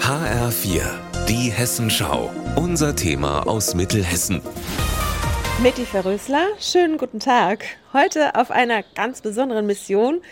HR4, die Hessenschau. Unser Thema aus Mittelhessen. Mitty Verrösler, schönen guten Tag. Heute auf einer ganz besonderen Mission.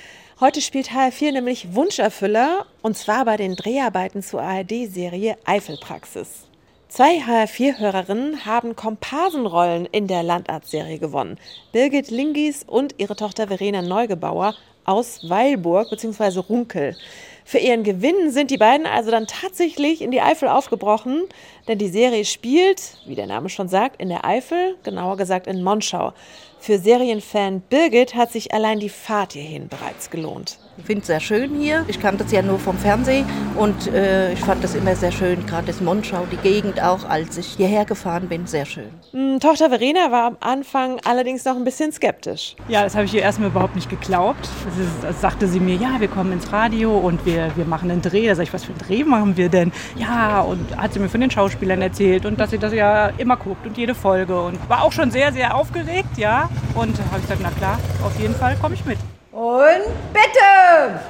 Heute spielt HR4 nämlich Wunscherfüller und zwar bei den Dreharbeiten zur ARD-Serie Eifelpraxis. Zwei HR4-Hörerinnen haben Komparsenrollen in der Landarztserie gewonnen. Birgit Lingis und ihre Tochter Verena Neugebauer aus Weilburg bzw. Runkel. Für ihren Gewinn sind die beiden also dann tatsächlich in die Eifel aufgebrochen, denn die Serie spielt, wie der Name schon sagt, in der Eifel, genauer gesagt in Monschau. Für Serienfan Birgit hat sich allein die Fahrt hierhin bereits gelohnt. Ich finde es sehr schön hier. Ich kannte es ja nur vom Fernsehen und äh, ich fand es immer sehr schön, gerade das Monschau, die Gegend auch, als ich hierher gefahren bin, sehr schön. Hm, Tochter Verena war am Anfang allerdings noch ein bisschen skeptisch. Ja, das habe ich ihr erstmal überhaupt nicht geglaubt. Das, ist, sagte sie mir, ja, wir kommen ins Radio und wir, wir machen einen Dreh. Da sag ich, was für einen Dreh machen wir denn? Ja, und hat sie mir von den Schauspielern erzählt und dass sie das ja immer guckt und jede Folge und war auch schon sehr, sehr aufgeregt, ja. Und habe ich gesagt, na klar, auf jeden Fall komme ich mit. Und bitte!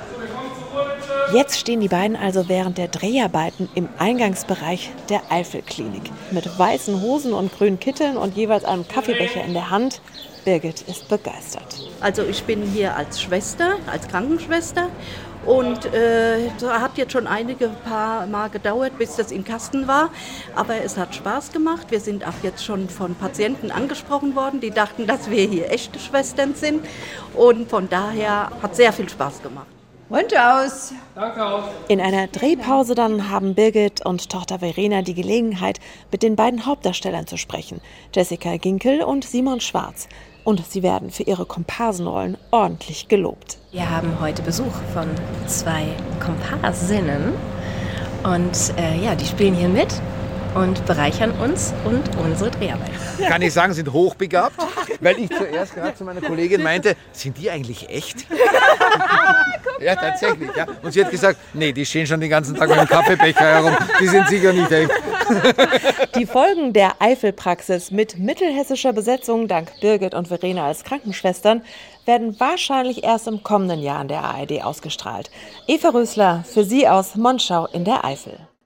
Jetzt stehen die beiden also während der Dreharbeiten im Eingangsbereich der Eifelklinik. Mit weißen Hosen und grünen Kitteln und jeweils einem Kaffeebecher in der Hand. Birgit ist begeistert. Also ich bin hier als Schwester, als Krankenschwester und äh, hat jetzt schon einige paar Mal gedauert, bis das im Kasten war. Aber es hat Spaß gemacht. Wir sind auch jetzt schon von Patienten angesprochen worden, die dachten, dass wir hier echte Schwestern sind. Und von daher hat sehr viel Spaß gemacht. Und aus. Danke auch. In einer Drehpause dann haben Birgit und Tochter Verena die Gelegenheit, mit den beiden Hauptdarstellern zu sprechen, Jessica Ginkel und Simon Schwarz und sie werden für ihre Komparsenrollen ordentlich gelobt. Wir haben heute Besuch von zwei Komparsinnen und äh, ja, die spielen hier mit und bereichern uns und unsere Dreharbeit. Kann ich sagen, sind hochbegabt, weil ich zuerst gerade zu meiner Kollegin meinte, sind die eigentlich echt? ja, tatsächlich. Ja. Und sie hat gesagt, nee, die stehen schon den ganzen Tag mit dem Kaffeebecher herum, die sind sicher nicht echt. Die Folgen der Eifelpraxis mit mittelhessischer Besetzung dank Birgit und Verena als Krankenschwestern werden wahrscheinlich erst im kommenden Jahr in der ARD ausgestrahlt. Eva Rösler für Sie aus Monschau in der Eifel.